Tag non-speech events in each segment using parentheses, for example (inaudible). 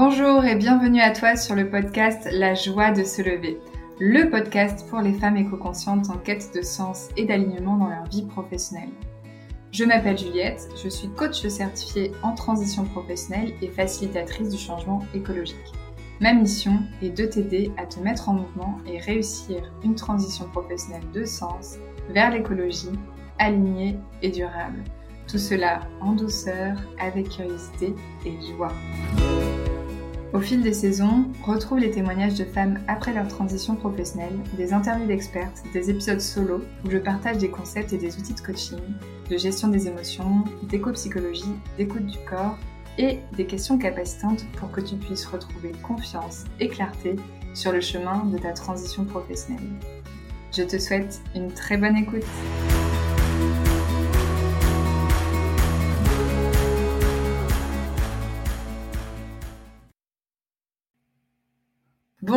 Bonjour et bienvenue à toi sur le podcast La joie de se lever, le podcast pour les femmes éco-conscientes en quête de sens et d'alignement dans leur vie professionnelle. Je m'appelle Juliette, je suis coach certifiée en transition professionnelle et facilitatrice du changement écologique. Ma mission est de t'aider à te mettre en mouvement et réussir une transition professionnelle de sens vers l'écologie, alignée et durable. Tout cela en douceur, avec curiosité et joie. Au fil des saisons, retrouve les témoignages de femmes après leur transition professionnelle, des interviews d'expertes, des épisodes solo où je partage des concepts et des outils de coaching, de gestion des émotions, d'éco-psychologie, d'écoute du corps et des questions capacitantes pour que tu puisses retrouver confiance et clarté sur le chemin de ta transition professionnelle. Je te souhaite une très bonne écoute.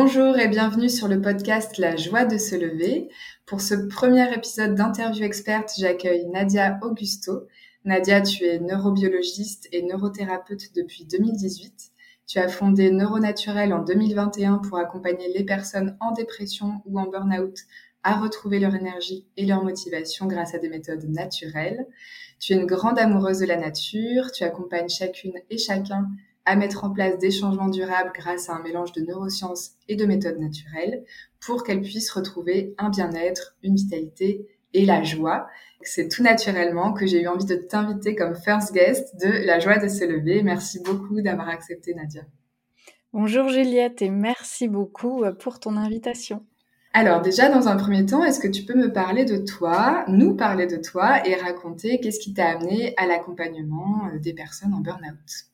Bonjour et bienvenue sur le podcast La joie de se lever. Pour ce premier épisode d'interview experte, j'accueille Nadia Augusto. Nadia, tu es neurobiologiste et neurothérapeute depuis 2018. Tu as fondé Neuronaturel en 2021 pour accompagner les personnes en dépression ou en burn-out à retrouver leur énergie et leur motivation grâce à des méthodes naturelles. Tu es une grande amoureuse de la nature, tu accompagnes chacune et chacun à mettre en place des changements durables grâce à un mélange de neurosciences et de méthodes naturelles pour qu'elles puissent retrouver un bien-être, une vitalité et la joie. C'est tout naturellement que j'ai eu envie de t'inviter comme first guest de La joie de se lever. Merci beaucoup d'avoir accepté Nadia. Bonjour Juliette et merci beaucoup euh, pour ton invitation. Alors déjà, dans un premier temps, est-ce que tu peux me parler de toi, nous parler de toi et raconter qu'est-ce qui t'a amené à l'accompagnement euh, des personnes en burn-out?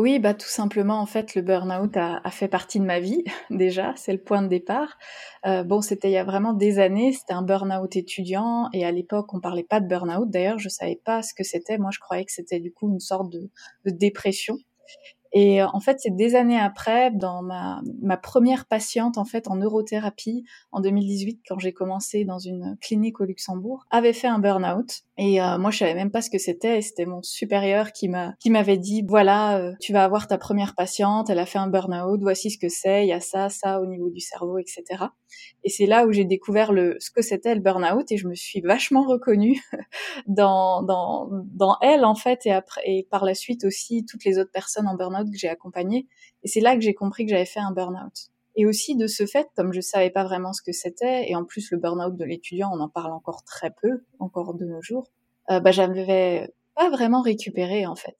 Oui, bah tout simplement, en fait, le burn-out a, fait partie de ma vie (laughs) déjà, c'est le point de départ. Euh, bon, c'était il y a vraiment des années, c'était un burn-out étudiant, et à l'époque, on parlait pas de burn-out. D'ailleurs, je savais pas ce que c'était. Moi, je croyais que c'était du coup une sorte de, de dépression. Et euh, en fait, c'est des années après, dans ma, ma première patiente en fait en neurothérapie en 2018, quand j'ai commencé dans une clinique au Luxembourg, avait fait un burn-out. Et euh, moi, je savais même pas ce que c'était. C'était mon supérieur qui m'a qui m'avait dit voilà, euh, tu vas avoir ta première patiente, elle a fait un burn-out, voici ce que c'est, il y a ça, ça au niveau du cerveau, etc. Et c'est là où j'ai découvert le ce que c'était le burn-out et je me suis vachement reconnue (laughs) dans dans dans elle en fait et après et par la suite aussi toutes les autres personnes en burn-out que j'ai accompagné. Et c'est là que j'ai compris que j'avais fait un burn-out. Et aussi de ce fait, comme je savais pas vraiment ce que c'était, et en plus le burn-out de l'étudiant, on en parle encore très peu, encore de nos jours, euh, bah j'avais pas vraiment récupéré en fait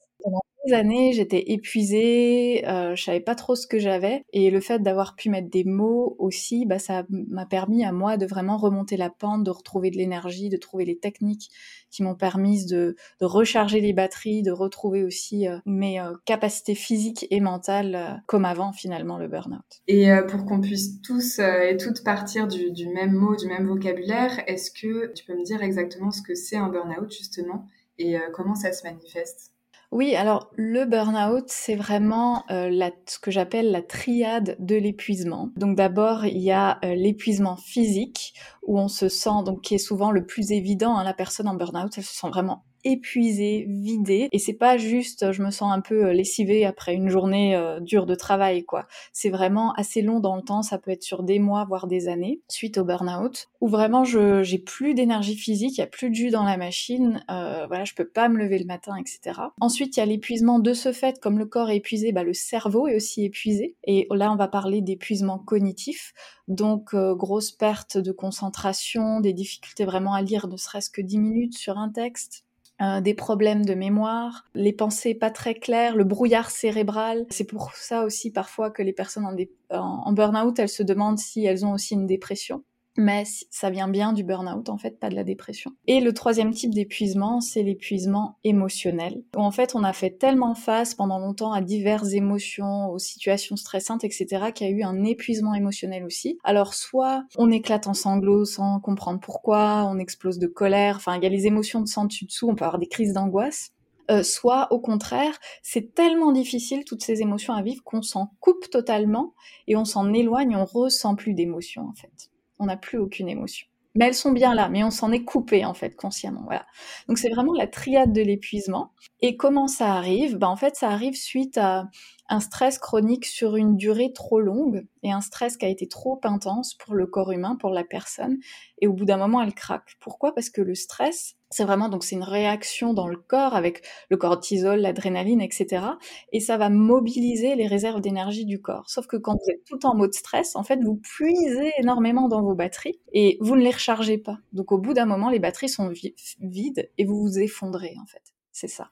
années, j'étais épuisée, euh, je savais pas trop ce que j'avais, et le fait d'avoir pu mettre des mots aussi, bah, ça m'a permis à moi de vraiment remonter la pente, de retrouver de l'énergie, de trouver les techniques qui m'ont permis de, de, recharger les batteries, de retrouver aussi euh, mes euh, capacités physiques et mentales euh, comme avant finalement le burn-out. Et pour qu'on puisse tous et toutes partir du, du même mot, du même vocabulaire, est-ce que tu peux me dire exactement ce que c'est un burn-out justement? Et comment ça se manifeste? Oui, alors le burn-out, c'est vraiment euh, la, ce que j'appelle la triade de l'épuisement. Donc d'abord, il y a euh, l'épuisement physique, où on se sent, donc qui est souvent le plus évident, hein, la personne en burn-out, elle se sent vraiment épuisée, vidée. Et c'est pas juste, je me sens un peu euh, lessivée après une journée euh, dure de travail, quoi. C'est vraiment assez long dans le temps. Ça peut être sur des mois, voire des années, suite au burn-out, où vraiment j'ai plus d'énergie physique, il y a plus de jus dans la machine. Euh, voilà, je peux pas me lever le matin, etc. Ensuite, il y a l'épuisement de ce fait, comme le corps est épuisé, bah, le cerveau est aussi épuisé. Et là, on va parler d'épuisement cognitif. Donc, grosse perte de concentration, des difficultés vraiment à lire ne serait-ce que 10 minutes sur un texte, euh, des problèmes de mémoire, les pensées pas très claires, le brouillard cérébral. C'est pour ça aussi parfois que les personnes en, en burn-out, elles se demandent si elles ont aussi une dépression mais ça vient bien du burn-out en fait, pas de la dépression. Et le troisième type d'épuisement, c'est l'épuisement émotionnel, en fait on a fait tellement face pendant longtemps à diverses émotions, aux situations stressantes, etc., qu'il y a eu un épuisement émotionnel aussi. Alors soit on éclate en sanglots sans comprendre pourquoi, on explose de colère, enfin il y a les émotions de sang dessus dessous, on peut avoir des crises d'angoisse. Euh, soit au contraire, c'est tellement difficile toutes ces émotions à vivre qu'on s'en coupe totalement et on s'en éloigne, on ressent plus d'émotions en fait on n'a plus aucune émotion. Mais elles sont bien là, mais on s'en est coupé en fait consciemment. Voilà. Donc c'est vraiment la triade de l'épuisement. Et comment ça arrive? Ben, En fait, ça arrive suite à un stress chronique sur une durée trop longue et un stress qui a été trop intense pour le corps humain, pour la personne. Et au bout d'un moment, elle craque. Pourquoi? Parce que le stress, c'est vraiment donc c'est une réaction dans le corps avec le cortisol, l'adrénaline, etc. Et ça va mobiliser les réserves d'énergie du corps. Sauf que quand vous êtes tout en mode stress, en fait, vous puisez énormément dans vos batteries et vous ne les rechargez pas. Donc au bout d'un moment, les batteries sont vides et vous vous effondrez en fait. C'est ça.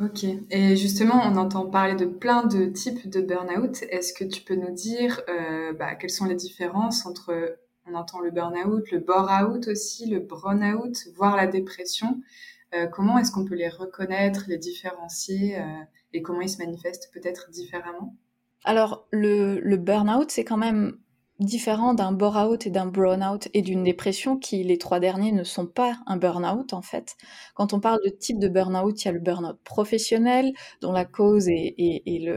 Ok. Et justement, on entend parler de plein de types de burn-out. Est-ce que tu peux nous dire euh, bah, quelles sont les différences entre, on entend le burn-out, le bore-out aussi, le burn-out, voire la dépression. Euh, comment est-ce qu'on peut les reconnaître, les différencier euh, et comment ils se manifestent peut-être différemment? Alors, le, le burn-out, c'est quand même différent d'un bore-out et d'un brown-out et d'une dépression qui, les trois derniers, ne sont pas un burn-out en fait. Quand on parle de type de burn-out, il y a le burn-out professionnel, dont la cause est,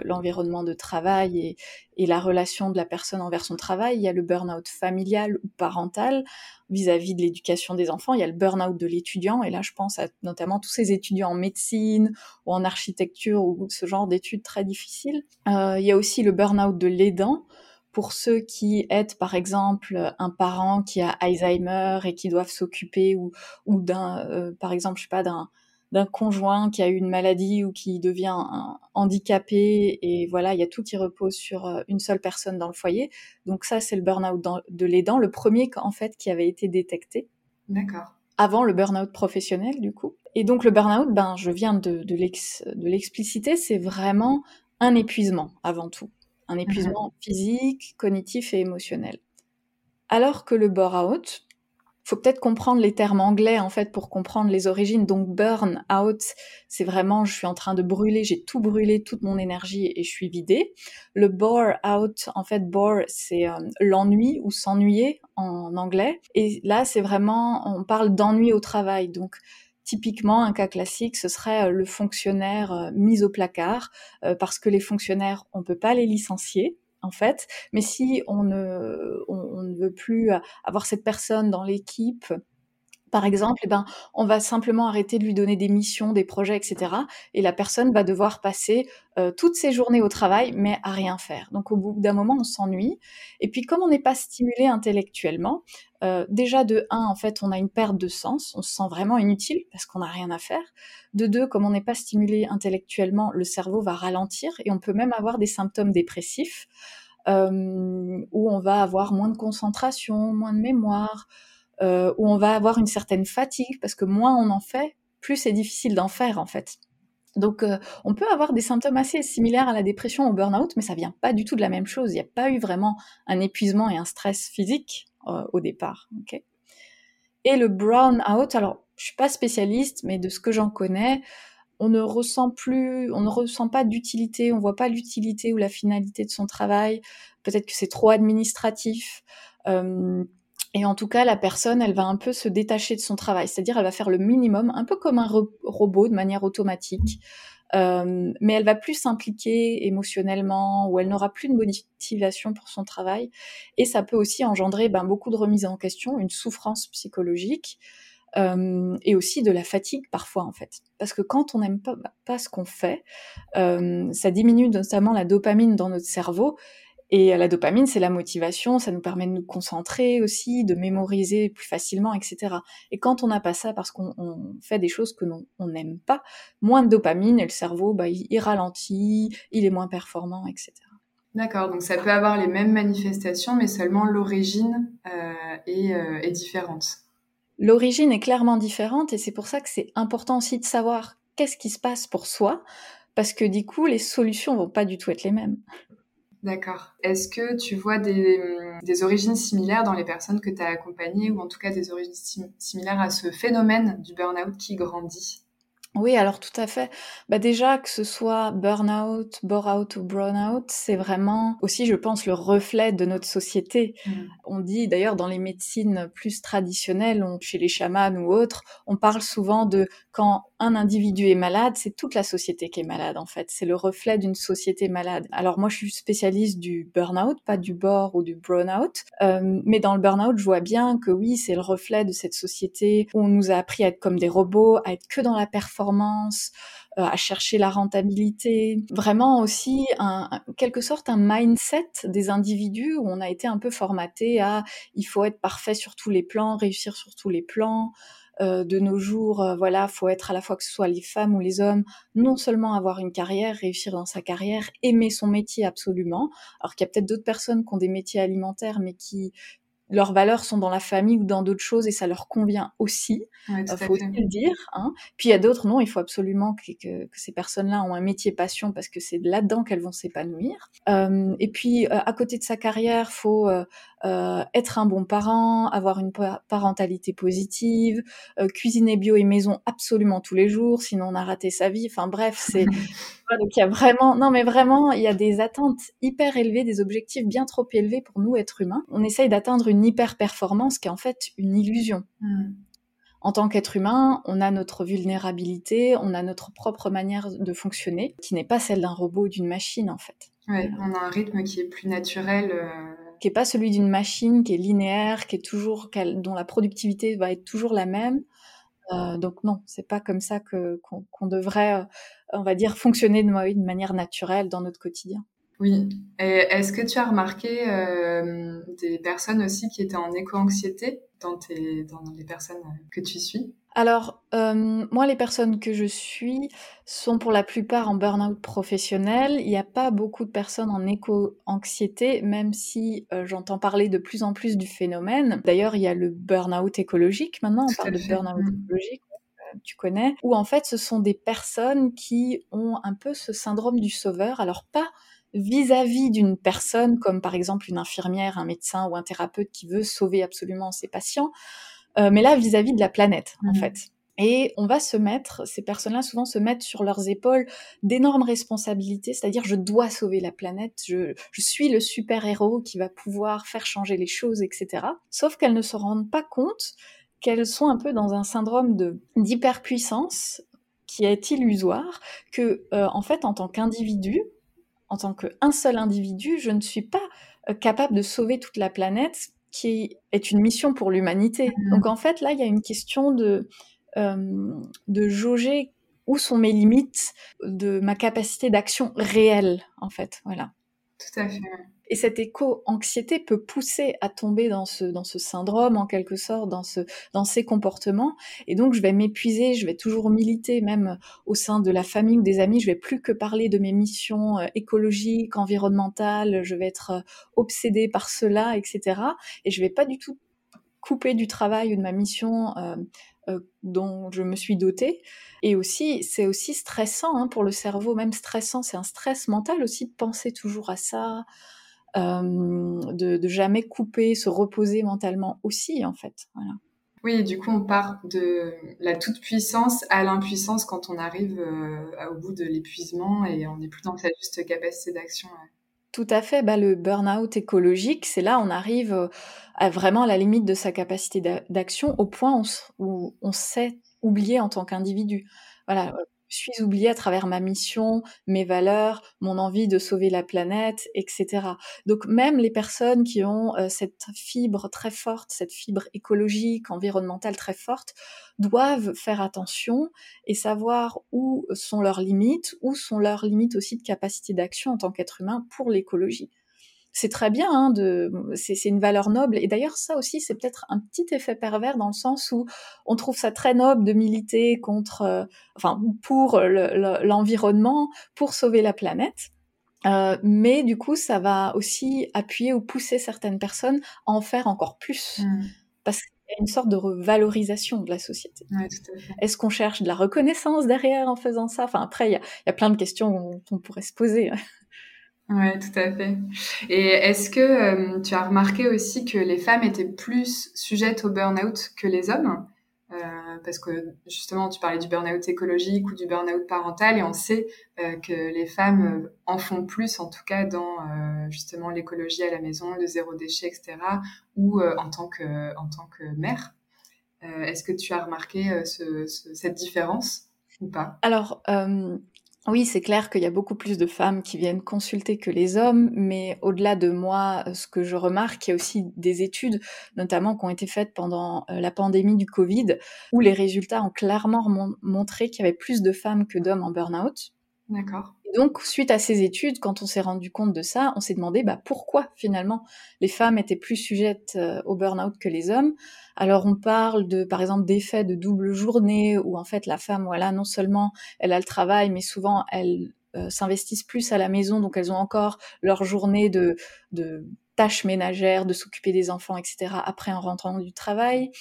l'environnement de travail et, et, la relation de la personne envers son travail. Il y a le burn-out familial ou parental vis-à-vis de l'éducation des enfants. Il y a le burn-out de l'étudiant, et là je pense à notamment tous ces étudiants en médecine ou en architecture ou ce genre d'études très difficiles. Euh, il y a aussi le burn-out de l'aidant pour ceux qui aident par exemple un parent qui a Alzheimer et qui doivent s'occuper ou, ou d'un euh, par exemple je sais pas d'un d'un conjoint qui a eu une maladie ou qui devient handicapé et voilà il y a tout qui repose sur euh, une seule personne dans le foyer. Donc ça c'est le burn-out de l'aidant le premier en fait qui avait été détecté. D'accord. Avant le burn-out professionnel du coup. Et donc le burn-out ben je viens de de l'expliciter c'est vraiment un épuisement avant tout un mmh épuisement physique, cognitif et émotionnel. Alors que le bore-out, faut peut-être comprendre les termes anglais en fait pour comprendre les origines. Donc burn out, c'est vraiment je suis en train de brûler, j'ai tout brûlé, toute mon énergie et je suis vidée. Le bore out, en fait bore c'est euh, l'ennui ou s'ennuyer en anglais. Et là c'est vraiment on parle d'ennui au travail. Donc Typiquement, un cas classique, ce serait euh, le fonctionnaire euh, mis au placard, euh, parce que les fonctionnaires, on peut pas les licencier, en fait. Mais si on ne, on ne veut plus avoir cette personne dans l'équipe par exemple, eh ben, on va simplement arrêter de lui donner des missions, des projets, etc. Et la personne va devoir passer euh, toutes ses journées au travail, mais à rien faire. Donc au bout d'un moment, on s'ennuie. Et puis comme on n'est pas stimulé intellectuellement, euh, déjà de un, en fait, on a une perte de sens, on se sent vraiment inutile parce qu'on n'a rien à faire. De deux, comme on n'est pas stimulé intellectuellement, le cerveau va ralentir et on peut même avoir des symptômes dépressifs euh, où on va avoir moins de concentration, moins de mémoire euh, où on va avoir une certaine fatigue parce que moins on en fait, plus c'est difficile d'en faire en fait. Donc euh, on peut avoir des symptômes assez similaires à la dépression au burn-out, mais ça vient pas du tout de la même chose. Il n'y a pas eu vraiment un épuisement et un stress physique euh, au départ. Et le brown out, alors je suis pas spécialiste, mais de ce que j'en connais, on ne ressent plus, on ne ressent pas d'utilité, on voit pas l'utilité ou la finalité de son travail. Peut-être que c'est trop administratif. Et en tout cas, la personne, elle va un peu se détacher de son travail, c'est-à-dire elle va faire le minimum, un peu comme un robot de manière automatique, euh, mais elle va plus s'impliquer émotionnellement ou elle n'aura plus de motivation pour son travail. Et ça peut aussi engendrer ben, beaucoup de remises en question, une souffrance psychologique euh, et aussi de la fatigue parfois en fait. Parce que quand on n'aime pas, pas ce qu'on fait, euh, ça diminue notamment la dopamine dans notre cerveau et la dopamine, c'est la motivation, ça nous permet de nous concentrer aussi, de mémoriser plus facilement, etc. Et quand on n'a pas ça parce qu'on fait des choses que on n'aime pas, moins de dopamine et le cerveau, bah, il, ralentit, il est moins performant, etc. D'accord, donc ça peut avoir les mêmes manifestations, mais seulement l'origine euh, est, euh, est différente. L'origine est clairement différente et c'est pour ça que c'est important aussi de savoir qu'est-ce qui se passe pour soi, parce que du coup, les solutions vont pas du tout être les mêmes. D'accord. Est-ce que tu vois des, des, origines similaires dans les personnes que tu as accompagnées ou en tout cas des origines similaires à ce phénomène du burn-out qui grandit? Oui, alors tout à fait. Bah déjà que ce soit burn-out, bore-out ou brown-out, c'est vraiment aussi, je pense, le reflet de notre société. Mmh. On dit d'ailleurs dans les médecines plus traditionnelles, chez les chamans ou autres, on parle souvent de quand un individu est malade, c'est toute la société qui est malade en fait. C'est le reflet d'une société malade. Alors moi, je suis spécialiste du burn-out, pas du bore ou du brown-out, euh, mais dans le burn-out, je vois bien que oui, c'est le reflet de cette société où on nous a appris à être comme des robots, à être que dans la performance euh, à chercher la rentabilité, vraiment aussi un, quelque sorte un mindset des individus où on a été un peu formaté à il faut être parfait sur tous les plans, réussir sur tous les plans. Euh, de nos jours, euh, voilà, faut être à la fois que ce soit les femmes ou les hommes, non seulement avoir une carrière, réussir dans sa carrière, aimer son métier absolument. Alors qu'il y a peut-être d'autres personnes qui ont des métiers alimentaires, mais qui leurs valeurs sont dans la famille ou dans d'autres choses et ça leur convient aussi. Il faut aussi le dire. Hein. Puis il y a d'autres, non, il faut absolument que, que, que ces personnes-là ont un métier passion parce que c'est là-dedans qu'elles vont s'épanouir. Euh, et puis euh, à côté de sa carrière, faut euh, euh être un bon parent, avoir une parentalité positive, euh, cuisiner bio et maison absolument tous les jours, sinon on a raté sa vie. Enfin bref, c'est (laughs) donc il y a vraiment, non mais vraiment, il y a des attentes hyper élevées, des objectifs bien trop élevés pour nous êtres humains. On essaye d'atteindre une hyper performance qui est en fait une illusion. Hmm. En tant qu'être humain, on a notre vulnérabilité, on a notre propre manière de fonctionner, qui n'est pas celle d'un robot ou d'une machine en fait. Ouais, on a un rythme qui est plus naturel. Euh, qui est pas celui d'une machine, qui est linéaire, qui est toujours, dont la productivité va être toujours la même. Euh, donc non, c'est pas comme ça que qu'on devrait, euh, on va dire, fonctionner de, de, manière naturelle dans notre quotidien. Oui. Et est-ce que tu as remarqué euh, des personnes aussi qui étaient en éco-anxiété dans, tes, dans les personnes que tu suis? Alors, euh, moi, les personnes que je suis sont pour la plupart en burn-out professionnel. Il n'y a pas beaucoup de personnes en éco-anxiété, même si euh, j'entends parler de plus en plus du phénomène. D'ailleurs, il y a le burn-out écologique maintenant, on parle de burn-out mmh. écologique tu connais, où en fait ce sont des personnes qui ont un peu ce syndrome du sauveur. Alors pas vis-à-vis d'une personne comme par exemple une infirmière, un médecin ou un thérapeute qui veut sauver absolument ses patients, euh, mais là vis-à-vis de la planète en mmh. fait. Et on va se mettre, ces personnes-là souvent se mettent sur leurs épaules d'énormes responsabilités, c'est-à-dire je dois sauver la planète, je, je suis le super-héros qui va pouvoir faire changer les choses, etc. Sauf qu'elles ne se rendent pas compte qu'elles sont un peu dans un syndrome de d'hyperpuissance qui est illusoire, que euh, en fait en tant qu'individu, en tant qu'un seul individu, je ne suis pas euh, capable de sauver toute la planète, qui est une mission pour l'humanité. Mm-hmm. Donc en fait, là, il y a une question de, euh, de jauger où sont mes limites de ma capacité d'action réelle, en fait. Voilà. Tout à fait. Et cette éco-anxiété peut pousser à tomber dans ce, syndrome, en quelque sorte, dans, ce, dans ces comportements. Et donc, je vais m'épuiser, je vais toujours militer, même au sein de la famille ou des amis. Je vais plus que parler de mes missions euh, écologiques, environnementales. Je vais être euh, obsédée par cela, etc. Et je vais pas du tout couper du travail ou de ma mission euh, dont je me suis dotée. Et aussi, c'est aussi stressant hein, pour le cerveau, même stressant, c'est un stress mental aussi de penser toujours à ça, de, de, jamais couper, se reposer mentalement aussi, en fait. Voilà. Oui, du coup, on part de la toute-puissance à l'impuissance quand on arrive euh, au bout de l'épuisement et on n'est plus dans sa juste capacité d'action. Tout à fait. Bah, le burn-out écologique, c'est là on arrive euh, à vraiment la limite de sa capacité d'action au point où on s'est oublié en tant qu'individu. Voilà, suis oubliée à travers ma mission, mes valeurs, mon envie de sauver la planète, etc. Donc même les personnes qui ont euh, cette fibre très forte, cette fibre écologique, environnementale très forte, doivent faire attention et savoir où sont leurs limites, où sont leurs limites aussi de capacité d'action en tant qu'être humain pour l'écologie c'est très bien, hein, de, c'est, une valeur noble. Et d'ailleurs, ça aussi, c'est peut-être un petit effet pervers dans le sens où on trouve ça très noble de militer contre, euh, enfin, pour l'environnement, pour sauver la planète. Euh, mais du coup, ça va aussi appuyer ou pousser certaines personnes à en faire encore plus. Mmh. Parce qu'il y a une sorte de revalorisation de la société. Est-ce qu'on cherche de la reconnaissance derrière en faisant ça? Enfin, après, il y a, y a, plein de questions dont on pourrait se poser. Ouais, tout à fait. Et est-ce que euh, tu as remarqué aussi que les femmes étaient plus sujettes au burn-out que les hommes? Euh, Parce que justement, tu parlais du burn-out écologique ou du burn-out parental, et on sait euh, que les femmes en font plus, en tout cas dans justement l'écologie à la maison, le zéro déchet, etc., ou en tant que en tant que mère. est-ce que tu as remarqué ce, cette différence ou pas? Alors Oui, c'est clair qu'il y a beaucoup plus de femmes qui viennent consulter que les hommes, mais au-delà de moi, ce que je remarque, il y a aussi des études, notamment qui ont été faites pendant euh, la pandémie du Covid, où les résultats ont clairement montré qu'il y avait plus de femmes que d'hommes en burn-out. D'accord. Donc, suite à ces études, quand on s'est rendu compte de ça, on s'est demandé bah, pourquoi finalement les femmes étaient plus sujettes euh, au burn-out que les hommes? Alors, on parle de, par exemple, d'effets de double journée où en fait la femme, voilà, non seulement elle a le travail, mais souvent elle euh, plus à la maison, donc elles ont encore leur journée de, de tâches ménagères, de s'occuper des enfants, etc. après en rentrant du travail.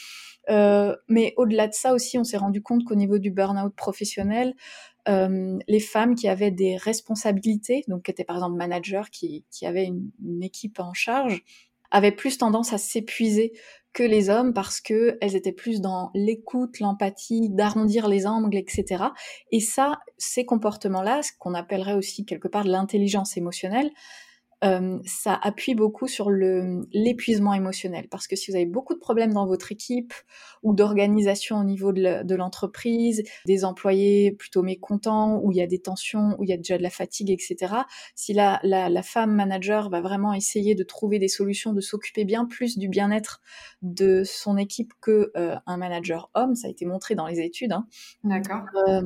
Euh, mais au-delà de ça aussi, on s'est rendu compte qu'au niveau du burn-out professionnel, euh, les femmes qui avaient des responsabilités, donc qui étaient par exemple managers, qui, avaient une, équipe en charge, avaient plus tendance à s'épuiser que les hommes parce que elles étaient plus dans l'écoute, l'empathie, d'arrondir les angles, etc. Et ça, ces comportements-là, ce qu'on appellerait aussi quelque part de l'intelligence émotionnelle, euh, ça appuie beaucoup sur l'épuisement émotionnel parce que si vous avez beaucoup de problèmes dans votre équipe ou d'organisation au niveau de l'entreprise, des employés plutôt mécontents, où il y a des tensions, où il y a déjà de la fatigue, etc. Si la, la, la femme manager va vraiment essayer de trouver des solutions, de s'occuper bien plus du bien-être de son équipe que euh, un manager homme, ça a été montré dans les études. Hein. D'accord. Euh,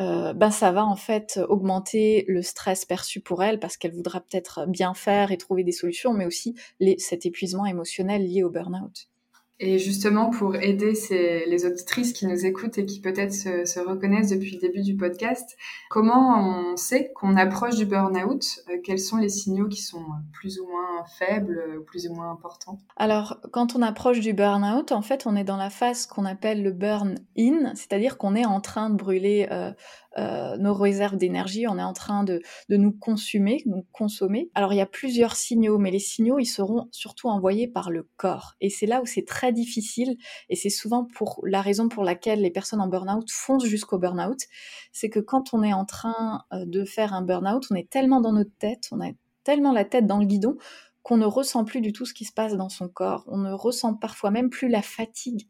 euh, ben ça va en fait augmenter le stress perçu pour elle parce qu'elle voudra peut-être bien faire et trouver des solutions, mais aussi cet épuisement émotionnel lié au burn-out. Et justement, pour aider ces, les auditrices qui nous écoutent et qui peut-être se, se, reconnaissent depuis le début du podcast, comment on sait qu'on approche du burn-out? Euh, Quels sont les signaux qui sont plus ou moins faibles plus ou moins importants? Alors, quand on approche du burn-out, en fait, on est dans la phase qu'on appelle le burn-in, c'est-à-dire qu'on est en train de brûler euh, euh, nos réserves d'énergie, on est en train de, de nous consumer, nous consommer. Alors il y a plusieurs signaux, mais les signaux, ils seront surtout envoyés par le corps. Et c'est là où c'est très difficile, et c'est souvent pour la raison pour laquelle les personnes en burn-out foncent jusqu'au burn-out, c'est que quand on est en train euh, de faire un burn-out, on est tellement dans notre tête, on a tellement la tête dans le guidon qu'on ne ressent plus du tout ce qui se passe dans son corps. On ne ressent parfois même plus la fatigue.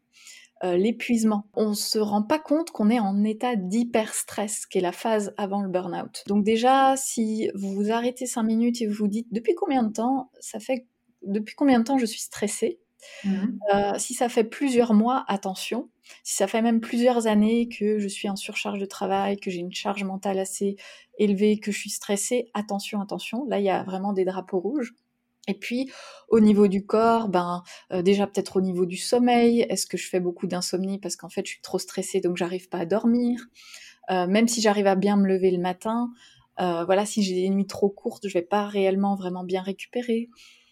Euh, l'épuisement. On se rend pas compte qu'on est en état d'hyper-stress, qui est la phase avant le burn-out. Donc déjà, si vous vous arrêtez cinq minutes et vous vous dites depuis combien de temps ça fait, depuis combien de temps je suis stressée, mhm. euh, si ça fait plusieurs mois, attention. Si ça fait même plusieurs années que je suis en surcharge de travail, que j'ai une charge mentale assez élevée, que je suis stressée, attention, attention. Là, il y a vraiment des drapeaux rouges. Et puis, au niveau du corps, ben euh, déjà peut-être au niveau du sommeil, est-ce que je fais beaucoup d'insomnie parce qu'en fait je suis trop stressée donc j'arrive pas à dormir? Euh, même si j'arrive à bien me lever le matin, euh, voilà, si j'ai des nuits trop courtes, je vais pas réellement vraiment bien récupérer.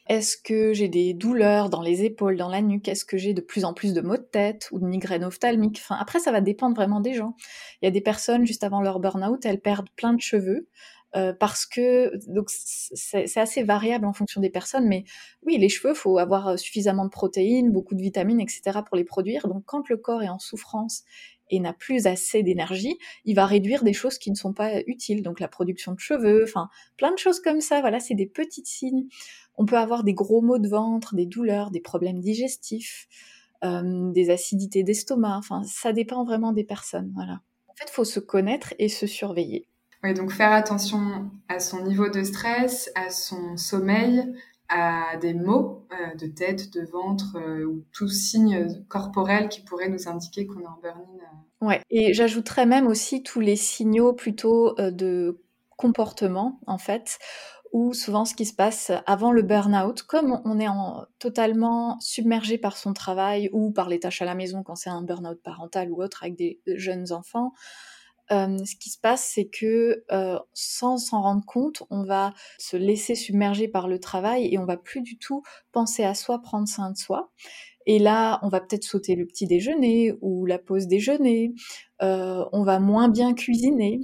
Est-ce que j'ai des douleurs dans les épaules, dans la nuque? Est-ce que j'ai de plus en plus de maux de tête ou de migraines ophtalmiques Enfin, après, ça va dépendre vraiment des gens. Il y a des personnes juste avant leur burn-out, elles perdent plein de cheveux. Euh, parce que donc c'est assez variable en fonction des personnes, mais oui, les cheveux, faut avoir euh, suffisamment de protéines, beaucoup de vitamines, etc. pour les produire. Donc quand le corps est en souffrance et n'a plus assez d'énergie, il va réduire des choses qui ne sont pas utiles, donc la production de cheveux, enfin plein de choses comme ça. Voilà, c'est des petits signes. On peut avoir des gros maux de ventre, des douleurs, des problèmes digestifs, euh, des acidités d'estomac. Enfin, ça dépend vraiment des personnes. Voilà. En fait, faut se connaître et se surveiller. Oui, donc faire attention à son niveau de stress, à son sommeil, à des maux euh, de tête, de ventre euh, ou tout signe corporel qui pourrait nous indiquer qu'on est en burn-in. Euh. Et j'ajouterais même aussi tous les signaux plutôt de comportement en fait, ou souvent ce qui se passe avant le burn-out, comme on est en, totalement submergé par son travail ou par les tâches à la maison quand c'est un burn-out parental ou autre avec des jeunes enfants, euh, ce qui se passe, c'est que euh, sans s'en rendre compte, on va se laisser submerger par le travail et on va plus du tout penser à soi, prendre soin de soi. Et là, on va peut-être sauter le petit déjeuner ou la pause déjeuner. Euh, on va moins bien cuisiner.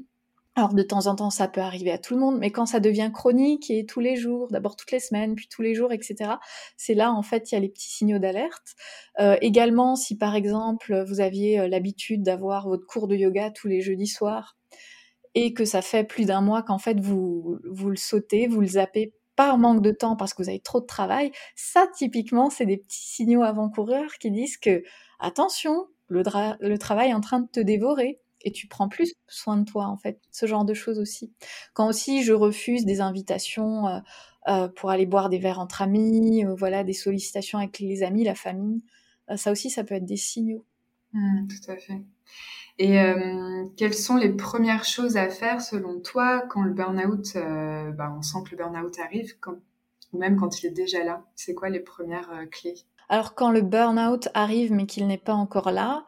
Alors de temps en temps, ça peut arriver à tout le monde, mais quand ça devient chronique et tous les jours, d'abord toutes les semaines, puis tous les jours, etc., c'est là en fait il y a les petits signaux d'alerte. Euh, également, si par exemple vous aviez euh, l'habitude d'avoir votre cours de yoga tous les jeudis soirs et que ça fait plus d'un mois qu'en fait vous vous le sautez, vous le zappez par manque de temps parce que vous avez trop de travail, ça typiquement c'est des petits signaux avant-coureurs qui disent que attention, le, le travail est en train de te dévorer et tu prends plus soin de toi en fait. Ce genre de choses aussi. Quand aussi je refuse des invitations euh, euh, pour aller boire des verres entre amis, euh, voilà, des sollicitations avec les amis, la famille, ça aussi, ça peut être des signaux. Mmh, tout à fait. Et quelles sont les premières choses à faire selon toi quand le burn-out, bah, on sent que le burn-out arrive, quand, ou même quand il est déjà là? C'est quoi les premières clés? Alors quand le burn-out arrive mais qu'il n'est pas encore là,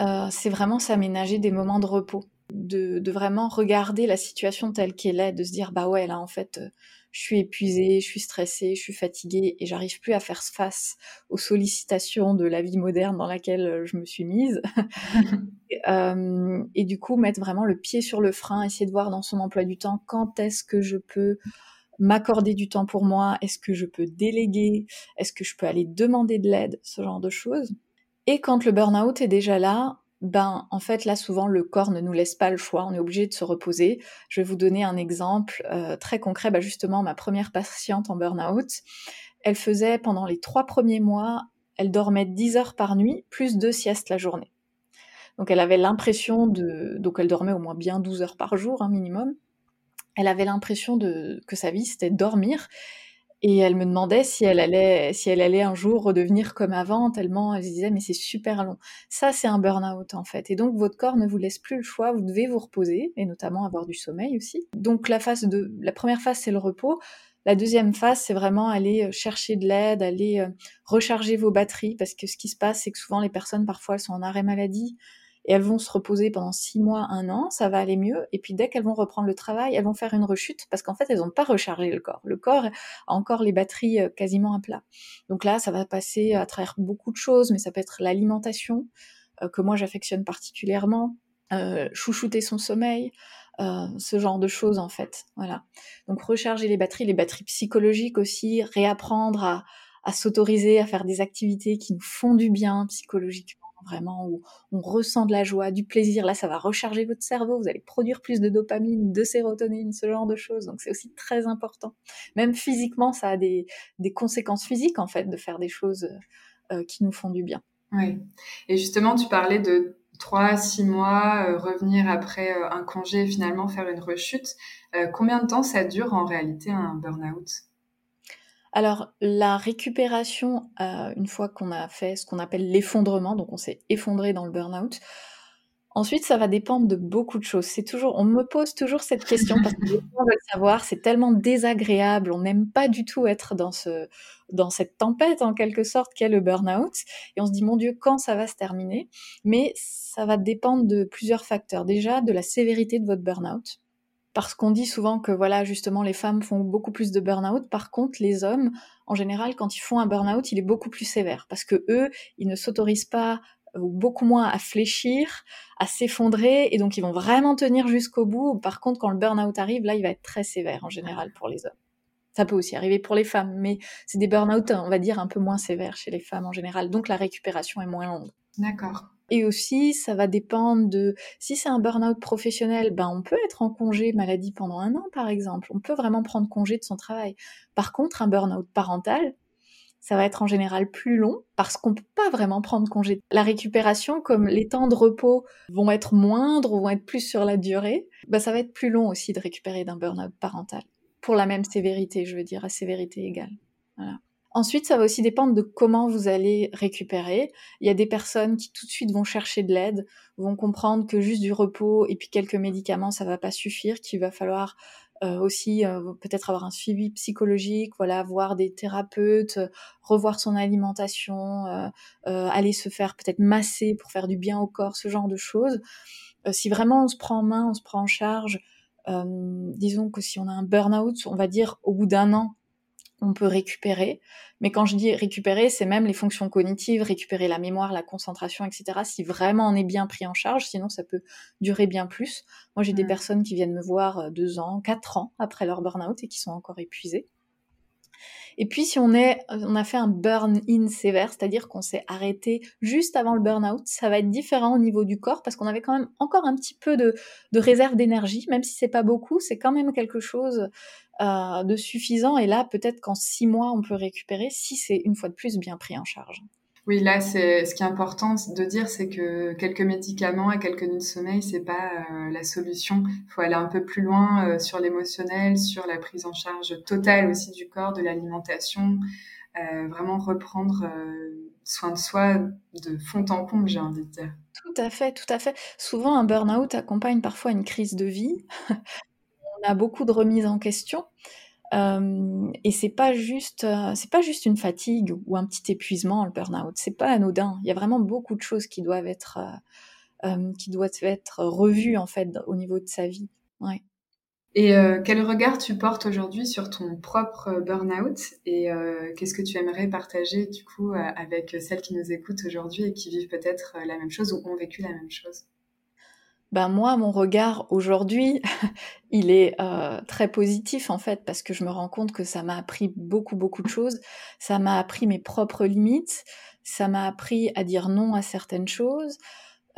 euh, c'est vraiment s'aménager des moments de repos, de, vraiment regarder la situation telle qu'elle est, de se dire bah ouais là en fait euh, je suis épuisée, je suis stressée, je suis fatiguée et j'arrive plus à faire face aux sollicitations de la vie moderne dans laquelle euh, je me suis mise. (laughs) et du coup mettre vraiment le pied sur le frein, essayer de voir dans son emploi du temps quand est-ce que je peux m'accorder du temps pour moi, est-ce que je peux déléguer, est-ce que je peux aller demander de l'aide, ce genre de choses. Et quand le burn-out est déjà là, ben en fait là souvent le corps ne nous laisse pas le choix, on est obligé de se reposer. Je vais vous donner un exemple euh, très concret. Bah, justement, ma première patiente en burn-out, elle faisait pendant les trois premiers mois, elle dormait 10 heures par nuit, plus deux siestes la journée. Donc elle avait l'impression de... Donc elle dormait au moins bien 12 heures par jour, un minimum. Elle avait l'impression de que sa vie c'était dormir et elle me demandait si elle allait, si elle allait un jour redevenir comme avant, tellement elle se disait mais c'est super long. Ça c'est un burn-out en fait. Et donc votre corps ne vous laisse plus le choix, vous devez vous reposer et notamment avoir du sommeil aussi. Donc la phase de, la première phase c'est le repos. La deuxième phase, c'est vraiment aller euh, chercher de l'aide, aller euh, recharger vos batteries, parce que ce qui se passe, c'est que souvent les personnes, parfois, elles sont en arrêt maladie, et elles vont se reposer pendant six mois, un an, ça va aller mieux. Et puis dès qu'elles vont reprendre le travail, elles vont faire une rechute parce qu'en fait, elles n'ont pas rechargé le corps. Le corps a encore les batteries euh, quasiment à plat. Donc là, ça va passer à travers beaucoup de choses, mais ça peut être l'alimentation, euh, que moi j'affectionne particulièrement, euh, chouchouter son sommeil, ce genre de choses en fait. Voilà. Donc recharger les batteries, les batteries psychologiques aussi, réapprendre à, à s'autoriser à faire des activités qui nous font du bien psychologiquement vraiment où on ressent de la joie, du plaisir. Là, ça va recharger votre cerveau, vous allez produire plus de dopamine, de sérotonine, ce genre de choses. Donc c'est aussi très important. Même physiquement, ça a des, conséquences physiques en fait de faire des choses euh, qui nous font du bien. Oui. Et justement, tu parlais de 3 six mois, euh, revenir après euh, un congé et finalement faire une rechute. combien de temps ça dure en réalité un burn-out? Alors, la récupération, euh, une fois qu'on a fait ce qu'on appelle l'effondrement, donc on s'est effondré dans le burn-out, ensuite, ça va dépendre de beaucoup de choses. C'est toujours, on me pose toujours cette question parce que les gens veulent savoir, c'est tellement désagréable, on n'aime pas du tout être dans ce, dans cette tempête en quelque sorte qu'est le burn-out, et on se dit mon Dieu, quand ça va se terminer? Mais ça va dépendre de plusieurs facteurs. Déjà, de la sévérité de votre burn-out parce qu'on dit souvent que voilà justement les femmes font beaucoup plus de burn-out. Par contre, les hommes, en général, quand ils font un burn-out, il est beaucoup plus sévère parce que eux, ils ne s'autorisent pas euh, ou beaucoup moins à fléchir, à s'effondrer, et donc ils vont vraiment tenir jusqu'au bout. Par contre, quand le burn-out arrive, là, il va être très sévère en général pour les hommes. Ça peut aussi arriver pour les femmes, mais c'est des burn-out, on va dire, un peu moins sévères chez les femmes en général. Donc la récupération est moins longue. D'accord. Et aussi, ça va dépendre de si c'est un burn-out professionnel, ben on peut être en congé maladie pendant un an par exemple. On peut vraiment prendre congé de son travail. Par contre, un burn-out parental, ça va être en général plus long parce qu'on peut pas vraiment prendre congé. La récupération, comme les temps de repos vont être moindres ou vont être plus sur la durée, ben ça va être plus long aussi de récupérer d'un burn-out parental. Pour la même sévérité, je veux dire, à sévérité égale. Voilà. Ensuite, ça va aussi dépendre de comment vous allez récupérer. Il y a des personnes qui tout de suite vont chercher de l'aide, vont comprendre que juste du repos et puis quelques médicaments, ça va pas suffire, qu'il va falloir euh, aussi euh, peut-être avoir un suivi psychologique, voilà, voir des thérapeutes, revoir son alimentation, euh, aller se faire peut-être masser pour faire du bien au corps, ce genre de choses. si vraiment on se prend en main, on se prend en charge, disons que si on a un burn-out, on va dire au bout d'un an, on peut récupérer. Mais quand je dis récupérer, c'est même les fonctions cognitives, récupérer la mémoire, la concentration, etc. Si vraiment on est bien pris en charge, sinon ça peut durer bien plus. Moi, j'ai des personnes qui viennent me voir euh, deux ans, quatre ans après leur burn-out et qui sont encore épuisées. Et puis si on est, on a fait un burn-in sévère, c'est-à-dire qu'on s'est arrêté juste avant le burn-out, ça va être différent au niveau du corps parce qu'on avait quand même encore un petit peu de, de réserve d'énergie, même si c'est pas beaucoup, c'est quand même quelque chose euh, de suffisant. Et là, peut-être qu'en six mois, on peut récupérer si c'est une fois de plus bien pris en charge. Oui, là, c'est ce qui est important de dire, c'est que quelques médicaments et quelques nuits de sommeil, c'est pas euh, la solution. Il faut aller un peu plus loin euh, sur l'émotionnel, sur la prise en charge totale aussi du corps, de l'alimentation, euh, vraiment reprendre soin de soi de fond en comble, j'ai envie de dire. Tout à fait, tout à fait. Souvent, un burn-out accompagne parfois une crise de vie. (laughs) A beaucoup de remises en question. Euh, et c'est pas juste, euh, c'est pas juste une fatigue ou un petit épuisement, le burn-out. C'est pas anodin. Il y a vraiment beaucoup de choses qui doivent être, euh, qui doivent être revues en fait au niveau de sa vie. Ouais. Et quel regard tu portes aujourd'hui sur ton propre burn-out et qu'est-ce que tu aimerais partager du coup avec celles qui nous écoutent aujourd'hui et qui vivent peut-être la même chose ou ont vécu la même chose? Ben moi, mon regard aujourd'hui, (laughs) il est euh, très positif en fait, parce que je me rends compte que ça m'a appris beaucoup, beaucoup de choses. Ça m'a appris mes propres limites, ça m'a appris à dire non à certaines choses,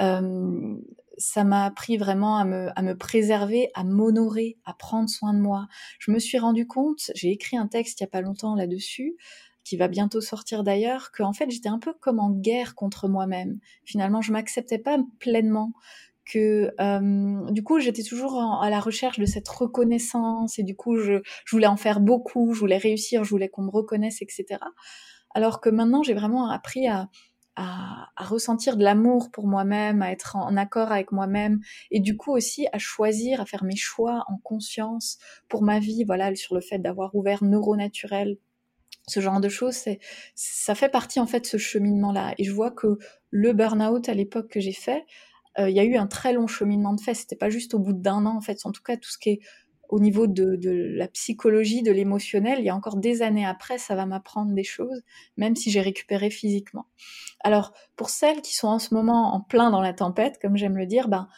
euh, ça m'a appris vraiment à me, à me préserver, à m'honorer, à prendre soin de moi. Je me suis rendu compte, j'ai écrit un texte il y a pas longtemps là-dessus, qui va bientôt sortir d'ailleurs, qu'en fait j'étais un peu comme en guerre contre moi-même. Finalement, je m'acceptais pas pleinement que euh, du coup j'étais toujours à la recherche de cette reconnaissance et du coup je, voulais en faire beaucoup, je voulais réussir, je voulais qu'on me reconnaisse, etc. Alors que maintenant j'ai vraiment appris à, à, ressentir de l'amour pour moi-même, à être en, accord avec moi-même et du coup aussi à choisir, à faire mes choix en conscience pour ma vie, voilà, sur le fait d'avoir ouvert Neuronaturel ce genre de choses, ça fait partie en fait de ce cheminement-là. Et je vois que le burn-out à l'époque que j'ai fait, il y a eu un très long cheminement de fait. C'était pas juste au bout d'un an, en fait. En tout cas, tout ce qui est au niveau de, la psychologie, de l'émotionnel, il y a encore des années après, ça va m'apprendre des choses, même si j'ai récupéré physiquement. Alors, pour celles qui sont en ce moment en plein dans la tempête, comme j'aime le dire, ben,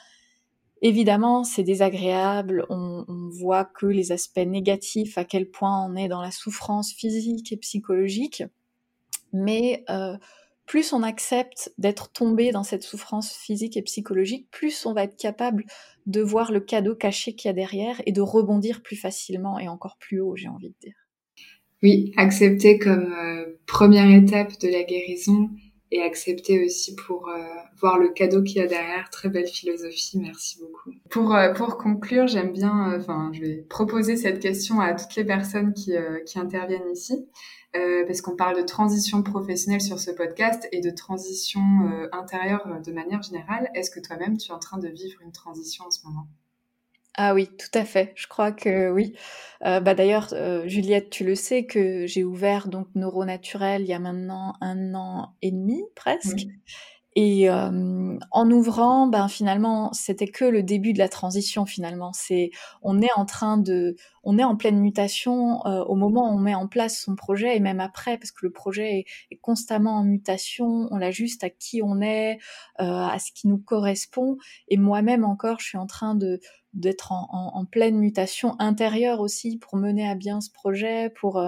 évidemment, c'est désagréable. On, on, voit que les aspects négatifs, à quel point on est dans la souffrance physique et psychologique. Mais euh, plus on accepte d'être tombé dans cette souffrance physique et psychologique, plus on va être capable de voir le cadeau caché qu'il y a derrière et de rebondir plus facilement et encore plus haut, j'ai envie de dire. Oui, accepter comme euh, première étape de la guérison et accepter aussi pour euh, voir le cadeau qu'il y a derrière. Très belle philosophie, merci beaucoup. Pour, euh, pour conclure, j'aime bien, enfin, je vais proposer cette question à toutes les personnes qui, qui interviennent ici. Euh, parce qu'on parle de transition professionnelle sur ce podcast et de transition euh, intérieure euh, de manière générale. Est-ce que toi-même, tu es en train de vivre une transition en ce moment? Ah oui, tout à fait. Je crois que oui. bah d'ailleurs, Juliette, tu le sais que j'ai ouvert donc Neuronaturel il y a maintenant un an et demi presque. Et euh, en ouvrant, ben finalement, c'était que le début de la transition. Finalement, c'est on est en train de, on est en pleine mutation euh, au moment où on met en place son projet et même après, parce que le projet est, constamment en mutation. On l'ajuste à qui on est, euh, à ce qui nous correspond. Et moi-même encore, je suis en train de d'être en, pleine mutation intérieure aussi pour mener à bien ce projet, pour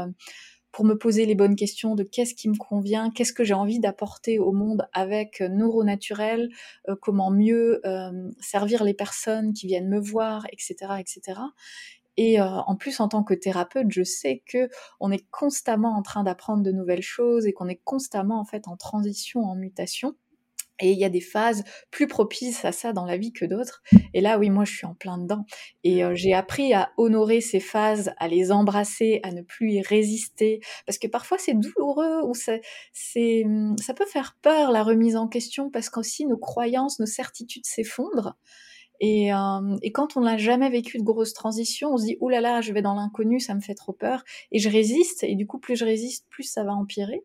pour me poser les bonnes questions de qu'est-ce qui me convient, qu'est-ce que j'ai envie d'apporter au monde avec euh, Neuronaturel, euh, comment mieux euh, servir les personnes qui viennent me voir, etc., etc. Et en plus, en tant que thérapeute, je sais que on est constamment en train d'apprendre de nouvelles choses et qu'on est constamment en fait en transition, en mutation. Et il y a des phases plus propices à ça dans la vie que d'autres. Et là, oui, moi, je suis en plein dedans. Et euh, j'ai appris à honorer ces phases, à les embrasser, à ne plus y résister. Parce que parfois, c'est douloureux ou c'est, hum, ça peut faire peur, la remise en question, parce qu'aussi nos croyances, nos certitudes s'effondrent. Et, euh, quand on n'a jamais vécu de grosse transition, on se dit oulala, là là, je vais dans l'inconnu, ça me fait trop peur, et je résiste. Et du coup, plus je résiste, plus ça va empirer.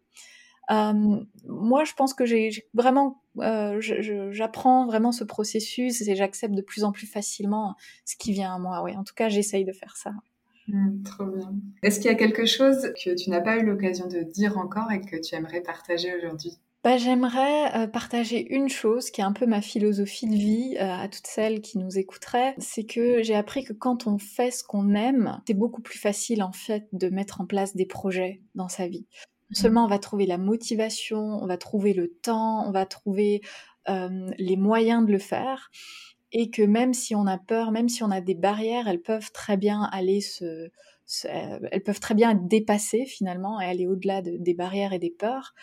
Euh, moi, je pense que j'ai vraiment, euh, j'apprends vraiment ce processus et j'accepte de plus en plus facilement ce qui vient à moi. Oui, en tout cas, j'essaye de faire ça. Mmh, trop bien. Est-ce qu'il y a quelque chose que tu n'as pas eu l'occasion de dire encore et que tu aimerais partager aujourd'hui? Bah, J'aimerais euh, partager une chose qui est un peu ma philosophie de vie euh, à toutes celles qui nous écouteraient. C'est que j'ai appris que quand on fait ce qu'on aime, c'est beaucoup plus facile en fait de mettre en place des projets dans sa vie seulement on va trouver la motivation, on va trouver le temps, on va trouver les moyens de le faire, et que même si on a peur, même si on a des barrières, elles peuvent très bien aller se, elles peuvent très bien être dépassées finalement et aller au-delà des barrières et des peurs.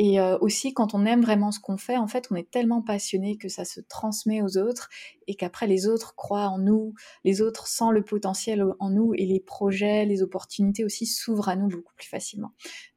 Et euh, aussi, quand on aime vraiment ce qu'on fait, en fait, on est tellement passionné que ça se transmet aux autres et qu'après les autres croient en nous, les autres sentent le potentiel en nous et les projets, les opportunités aussi s'ouvrent à nous beaucoup plus facilement.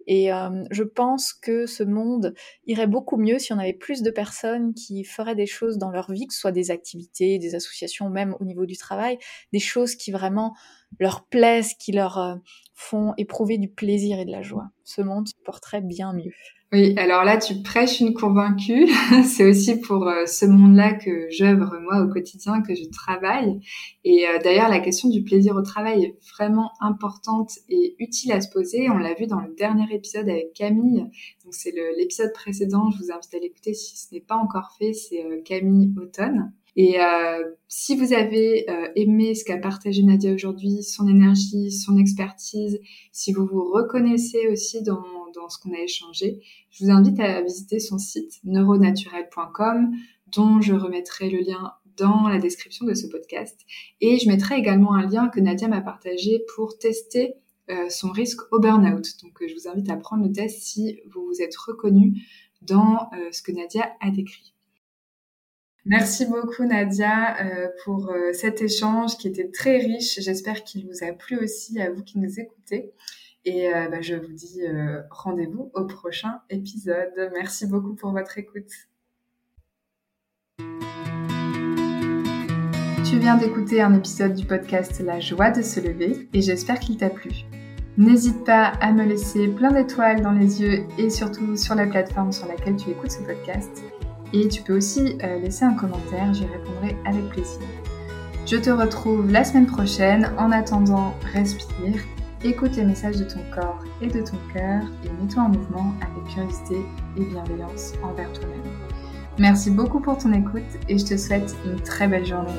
Et euh, je pense que ce monde irait beaucoup mieux si on avait plus de personnes qui feraient des choses dans leur vie, que ce soit des activités, des associations, même au niveau du travail, des choses qui vraiment leur plaisent, qui leur euh, font éprouver du plaisir et de la joie. Ce monde se porterait bien mieux. Oui, alors là, tu prêches une convaincue. (laughs) c'est aussi pour euh, ce monde-là que j'œuvre, moi, au quotidien, que je travaille. Et euh, d'ailleurs, la question du plaisir au travail est vraiment importante et utile à se poser. On l'a vu dans le dernier épisode avec Camille. Donc, c'est l'épisode précédent. Je vous invite à l'écouter si ce n'est pas encore fait. C'est euh, Camille Automne. Et si vous avez aimé ce qu'a partagé Nadia aujourd'hui, son énergie, son expertise, si vous vous reconnaissez aussi dans dans ce qu'on a échangé, je vous invite à visiter son site neuronaturel.com dont je remettrai le lien dans la description de ce podcast. Et je mettrai également un lien que Nadia m'a partagé pour tester euh, son risque au burn-out. Donc euh, je vous invite à prendre le test si vous vous êtes reconnu dans euh, ce que Nadia a décrit. Merci beaucoup Nadia pour cet échange qui était très riche. J'espère qu'il vous a plu aussi à vous qui nous écoutez. Et euh, bah, je vous dis euh, rendez-vous au prochain épisode. Merci beaucoup pour votre écoute. Tu viens d'écouter un épisode du podcast La joie de se lever et j'espère qu'il t'a plu. N'hésite pas à me laisser plein d'étoiles dans les yeux et surtout sur la plateforme sur laquelle tu écoutes ce podcast. Et tu peux aussi euh, laisser un commentaire, j'y répondrai avec plaisir. Je te retrouve la semaine prochaine. En attendant, respire Écoute les messages de ton corps et de ton cœur et mets-toi en mouvement avec curiosité et bienveillance envers toi-même. Merci beaucoup pour ton écoute et je te souhaite une très belle journée.